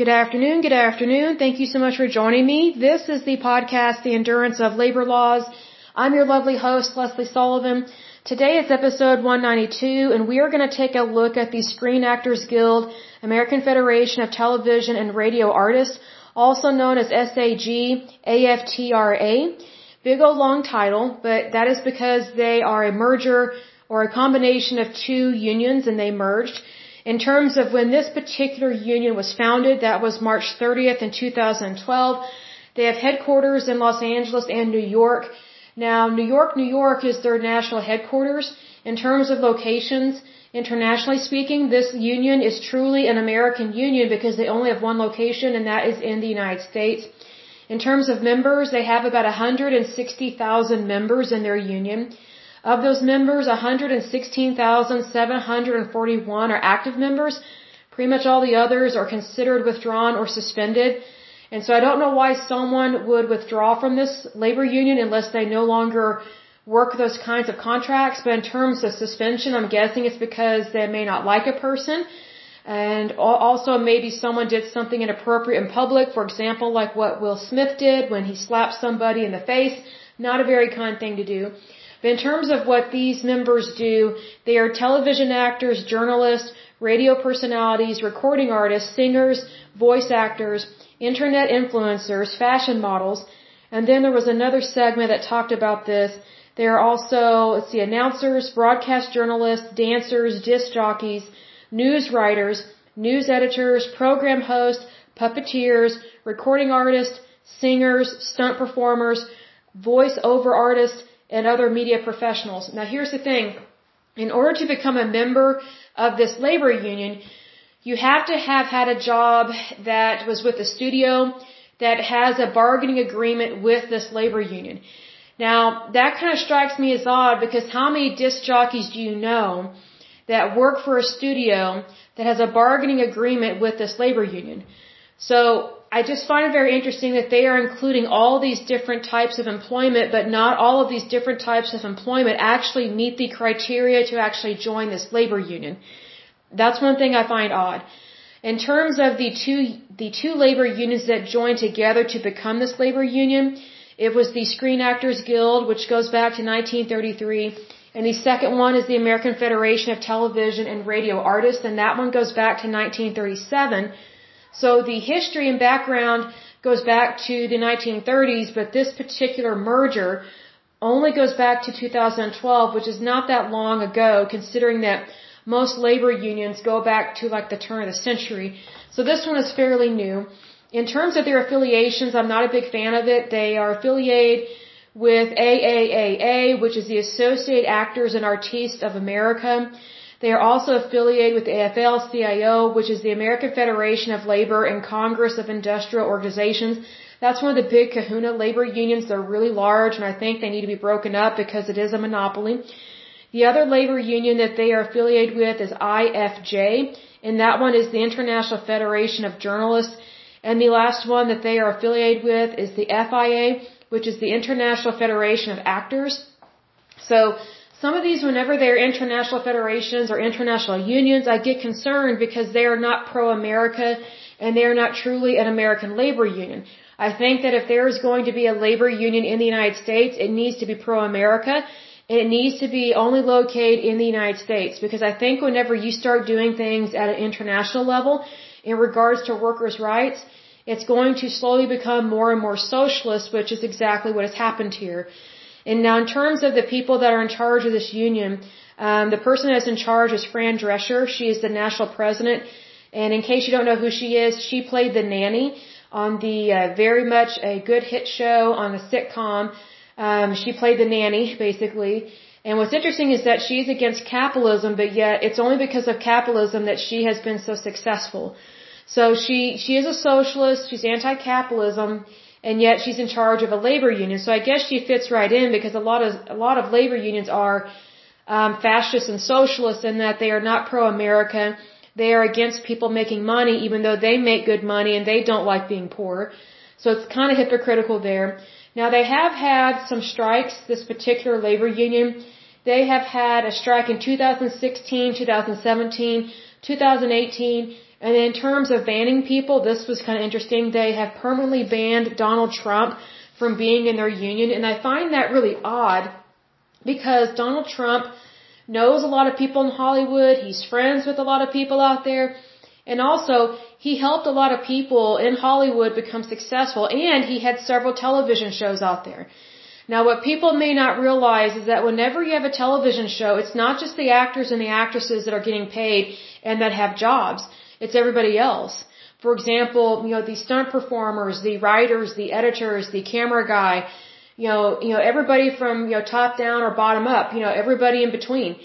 Good afternoon, good afternoon. Thank you so much for joining me. This is the podcast, The Endurance of Labor Laws. I'm your lovely host, Lesley Sullivan. Today is episode 192, and we are going to take a look at the Screen Actors Guild, American Federation of Television and Radio Artists, also known as SAG AFTRA. Big old long title, but that is because they are a merger or a combination of two unions and they merged. In terms of when this particular union was founded, that was March 30th in 2012. They have headquarters in Los Angeles and New York. Now, New York, New York is their national headquarters. In terms of locations, internationally speaking, this union is truly an American union because they only have one location and that is in the United States. In terms of members, they have about 160,000 members in their union. Of those members, 116,741 are active members. Pretty much all the others are considered withdrawn or suspended. And so I don't know why someone would withdraw from this labor union unless they no longer work those kinds of contracts. But in terms of suspension, I'm guessing it's because they may not like a person. And also maybe someone did something inappropriate in public. For example, like what Will Smith did when he slapped somebody in the face. Not a very kind thing to do. But in terms of what these members do, they are television actors, journalists, radio personalities, recording artists, singers, voice actors, internet influencers, fashion models, and then there was another segment that talked about this. They are also, let's see, announcers, broadcast journalists, dancers, disc jockeys, news writers, news editors, program hosts, puppeteers, recording artists, singers, stunt performers, voice over artists, and other media professionals. Now here's the thing. In order to become a member of this labor union, you have to have had a job that was with a studio that has a bargaining agreement with this labor union. Now, that kind of strikes me as odd because how many disc jockeys do you know that work for a studio that has a bargaining agreement with this labor union? So, I just find it very interesting that they are including all these different types of employment, but not all of these different types of employment actually meet the criteria to actually join this labor union. That's one thing I find odd. In terms of the two, the two labor unions that joined together to become this labor union, it was the Screen Actors Guild, which goes back to 1933, and the second one is the American Federation of Television and Radio Artists, and that one goes back to 1937. So the history and background goes back to the 1930s, but this particular merger only goes back to 2012, which is not that long ago, considering that most labor unions go back to like the turn of the century. So this one is fairly new. In terms of their affiliations, I'm not a big fan of it. They are affiliated with AAAA, which is the Associate Actors and Artistes of America. They are also affiliated with the AFL-CIO, which is the American Federation of Labor and Congress of Industrial Organizations. That's one of the big kahuna labor unions. They're really large and I think they need to be broken up because it is a monopoly. The other labor union that they are affiliated with is IFJ, and that one is the International Federation of Journalists. And the last one that they are affiliated with is the FIA, which is the International Federation of Actors. So some of these, whenever they're international federations or international unions, I get concerned because they are not pro-America and they are not truly an American labor union. I think that if there is going to be a labor union in the United States, it needs to be pro-America and it needs to be only located in the United States because I think whenever you start doing things at an international level in regards to workers' rights, it's going to slowly become more and more socialist, which is exactly what has happened here. And now in terms of the people that are in charge of this union, um, the person that's in charge is Fran Drescher. She is the national president. And in case you don't know who she is, she played the nanny on the uh, very much a good hit show on the sitcom. Um, she played the nanny, basically. And what's interesting is that she's against capitalism, but yet it's only because of capitalism that she has been so successful. So she, she is a socialist, she's anti-capitalism, and yet she's in charge of a labor union. So I guess she fits right in because a lot of a lot of labor unions are um, fascist and socialist in that they are not pro-America. They are against people making money, even though they make good money and they don't like being poor. So it's kind of hypocritical there. Now they have had some strikes. This particular labor union, they have had a strike in 2016, 2017, 2018, And in terms of banning people, this was kind of interesting. They have permanently banned Donald Trump from being in their union. And I find that really odd because Donald Trump knows a lot of people in Hollywood. He's friends with a lot of people out there. And also, he helped a lot of people in Hollywood become successful and he had several television shows out there. Now what people may not realize is that whenever you have a television show, it's not just the actors and the actresses that are getting paid and that have jobs. It's everybody else. For example, you know, the stunt performers, the writers, the editors, the camera guy, you know, you know, everybody from, you know, top down or bottom up, you know, everybody in between.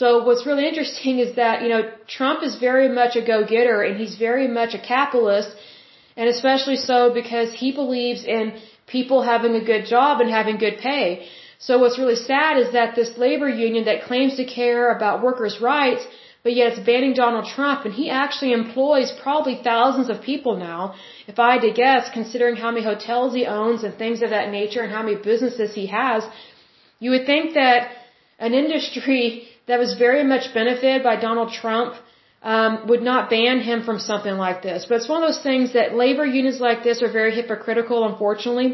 So what's really interesting is that, you know, Trump is very much a go-getter and he's very much a capitalist and especially so because he believes in people having a good job and having good pay. So what's really sad is that this labor union that claims to care about workers' rights, but yet it's banning Donald Trump, and he actually employs probably thousands of people now, if I had to guess, considering how many hotels he owns and things of that nature and how many businesses he has, you would think that an industry that was very much benefited by Donald Trump um, would not ban him from something like this. But it's one of those things that labor unions like this are very hypocritical, unfortunately,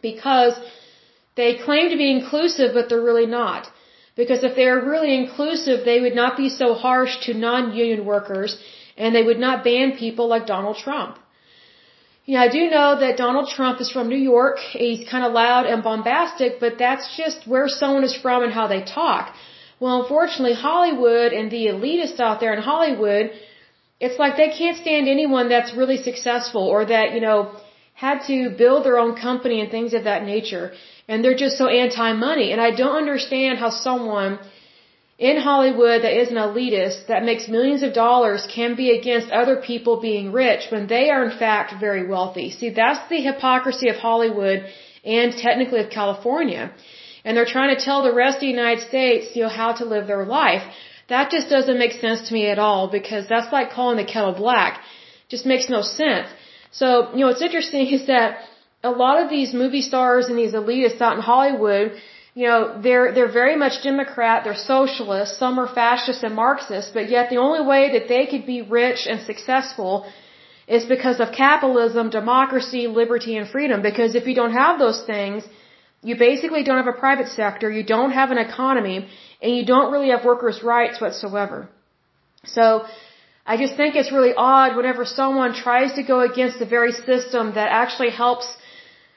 because they claim to be inclusive, but they're really not. Because if they are really inclusive, they would not be so harsh to non-union workers, and they would not ban people like Donald Trump. Yeah, I do know that Donald Trump is from New York. He's kind of loud and bombastic, but that's just where someone is from and how they talk. Well, unfortunately, Hollywood and the elitists out there in Hollywood, it's like they can't stand anyone that's really successful or that, you know, had to build their own company and things of that nature. And they're just so anti-money. And I don't understand how someone in Hollywood that is an elitist that makes millions of dollars can be against other people being rich when they are in fact very wealthy. See, that's the hypocrisy of Hollywood and technically of California and they're trying to tell the rest of the United States, you know, how to live their life. That just doesn't make sense to me at all because that's like calling the kettle black. Just makes no sense. So, you know, what's interesting is that a lot of these movie stars and these elitists out in Hollywood, you know, they're they're very much Democrat, they're socialists, some are fascist and Marxist, but yet the only way that they could be rich and successful is because of capitalism, democracy, liberty, and freedom. Because if you don't have those things, you basically don't have a private sector, you don't have an economy, and you don't really have workers' rights whatsoever. So, I just think it's really odd whenever someone tries to go against the very system that actually helps,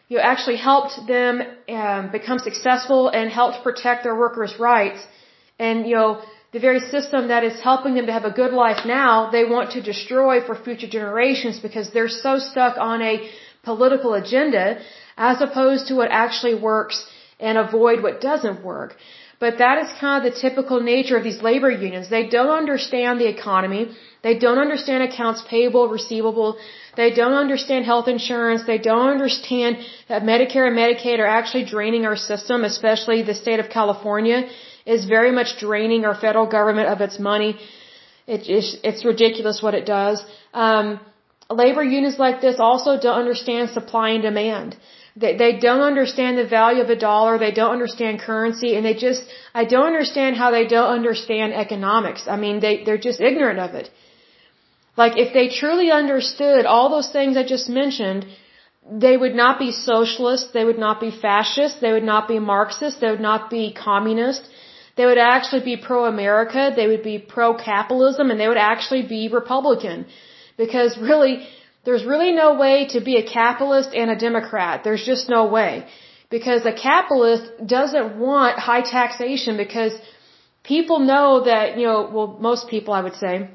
you know, actually helped them um, become successful and helped protect their workers' rights. And, you know, the very system that is helping them to have a good life now, they want to destroy for future generations because they're so stuck on a political agenda as opposed to what actually works and avoid what doesn't work. But that is kind of the typical nature of these labor unions. They don't understand the economy. They don't understand accounts payable, receivable. They don't understand health insurance. They don't understand that Medicare and Medicaid are actually draining our system, especially the state of California is very much draining our federal government of its money. It, it's, it's ridiculous what it does. Um, labor unions like this also don't understand supply and demand. They, they don't understand the value of a dollar. They don't understand currency. And they just, I don't understand how they don't understand economics. I mean, they, they're just ignorant of it. Like, if they truly understood all those things I just mentioned, they would not be socialist. They would not be fascist. They would not be Marxist. They would not be communist. They would actually be pro-America. They would be pro-capitalism and they would actually be Republican. Because really, there's really no way to be a capitalist and a Democrat. There's just no way. Because a capitalist doesn't want high taxation because people know that, you know, well, most people I would say,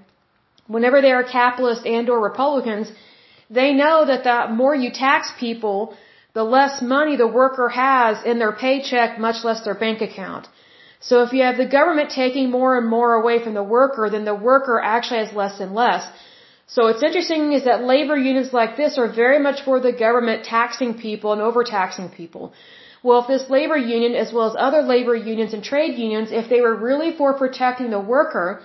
whenever they are capitalists and or Republicans, they know that the more you tax people, the less money the worker has in their paycheck, much less their bank account. So if you have the government taking more and more away from the worker, then the worker actually has less and less. So what's interesting is that labor unions like this are very much for the government taxing people and overtaxing people. Well, if this labor union, as well as other labor unions and trade unions, if they were really for protecting the worker,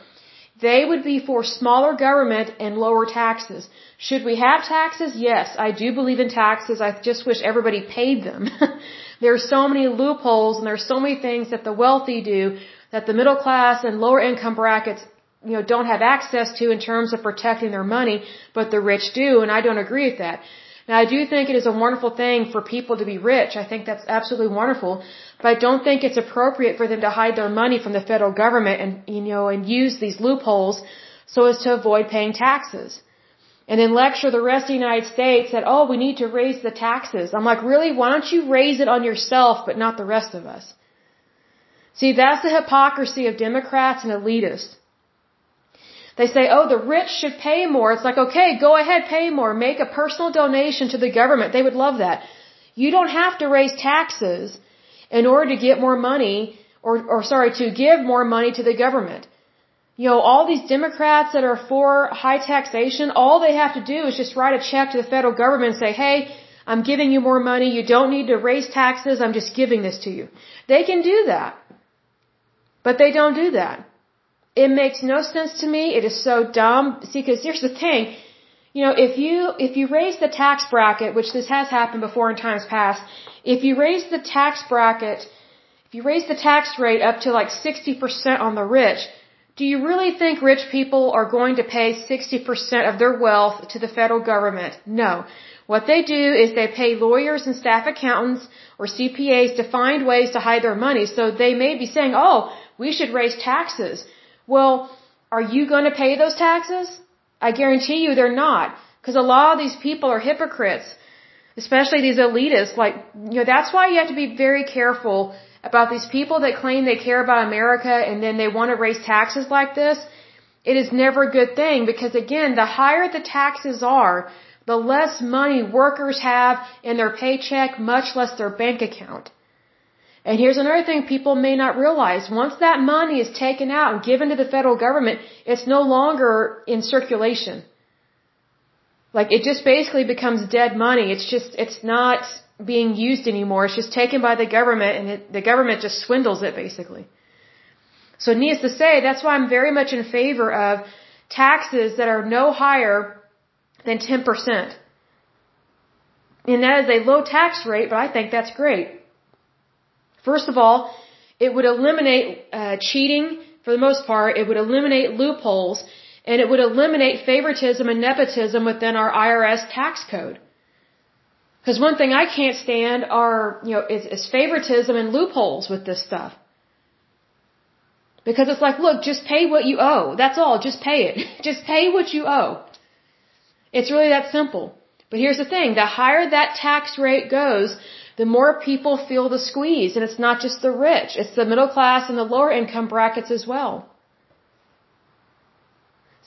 they would be for smaller government and lower taxes. Should we have taxes? Yes, I do believe in taxes. I just wish everybody paid them. there are so many loopholes and there are so many things that the wealthy do that the middle class and lower income brackets you know, don't have access to in terms of protecting their money, but the rich do, and I don't agree with that. Now, I do think it is a wonderful thing for people to be rich. I think that's absolutely wonderful, but I don't think it's appropriate for them to hide their money from the federal government and, you know, and use these loopholes so as to avoid paying taxes. And then lecture the rest of the United States that, oh, we need to raise the taxes. I'm like, really? Why don't you raise it on yourself, but not the rest of us? See, that's the hypocrisy of Democrats and elitists. They say, oh, the rich should pay more. It's like, okay, go ahead, pay more. Make a personal donation to the government. They would love that. You don't have to raise taxes in order to get more money or, or sorry, to give more money to the government. You know, all these Democrats that are for high taxation, all they have to do is just write a check to the federal government and say, hey, I'm giving you more money. You don't need to raise taxes. I'm just giving this to you. They can do that. But they don't do that. It makes no sense to me. It is so dumb. See, because here's the thing. You know, if you, if you raise the tax bracket, which this has happened before in times past, if you raise the tax bracket, if you raise the tax rate up to like 60% on the rich, do you really think rich people are going to pay 60% of their wealth to the federal government? No. What they do is they pay lawyers and staff accountants or CPAs to find ways to hide their money. So they may be saying, oh, we should raise taxes. Well, are you going to pay those taxes? I guarantee you they're not. Because a lot of these people are hypocrites. Especially these elitists. Like, you know, that's why you have to be very careful about these people that claim they care about America and then they want to raise taxes like this. It is never a good thing because again, the higher the taxes are, the less money workers have in their paycheck, much less their bank account. And here's another thing people may not realize. Once that money is taken out and given to the federal government, it's no longer in circulation. Like it just basically becomes dead money. It's just, it's not being used anymore. It's just taken by the government and it, the government just swindles it basically. So needless to say, that's why I'm very much in favor of taxes that are no higher than 10%. And that is a low tax rate, but I think that's great. First of all, it would eliminate uh, cheating for the most part. It would eliminate loopholes, and it would eliminate favoritism and nepotism within our IRS tax code. Because one thing I can't stand are, you know, is, is favoritism and loopholes with this stuff. Because it's like, look, just pay what you owe. That's all. Just pay it. just pay what you owe. It's really that simple. But here's the thing. The higher that tax rate goes, the more people feel the squeeze. And it's not just the rich, it's the middle class and the lower income brackets as well.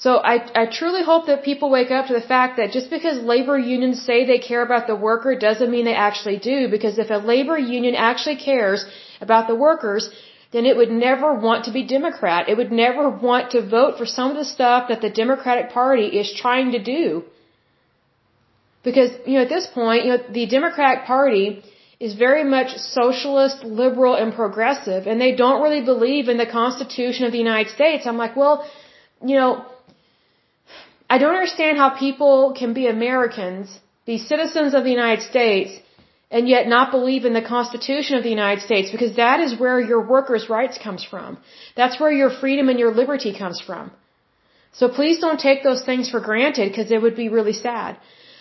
So I, I truly hope that people wake up to the fact that just because labor unions say they care about the worker doesn't mean they actually do. Because if a labor union actually cares about the workers, then it would never want to be Democrat. It would never want to vote for some of the stuff that the Democratic Party is trying to do. Because, you know, at this point, you know, the Democratic Party is very much socialist, liberal, and progressive, and they don't really believe in the Constitution of the United States. I'm like, well, you know, I don't understand how people can be Americans, be citizens of the United States, and yet not believe in the Constitution of the United States because that is where your workers' rights comes from. That's where your freedom and your liberty comes from. So please don't take those things for granted because it would be really sad.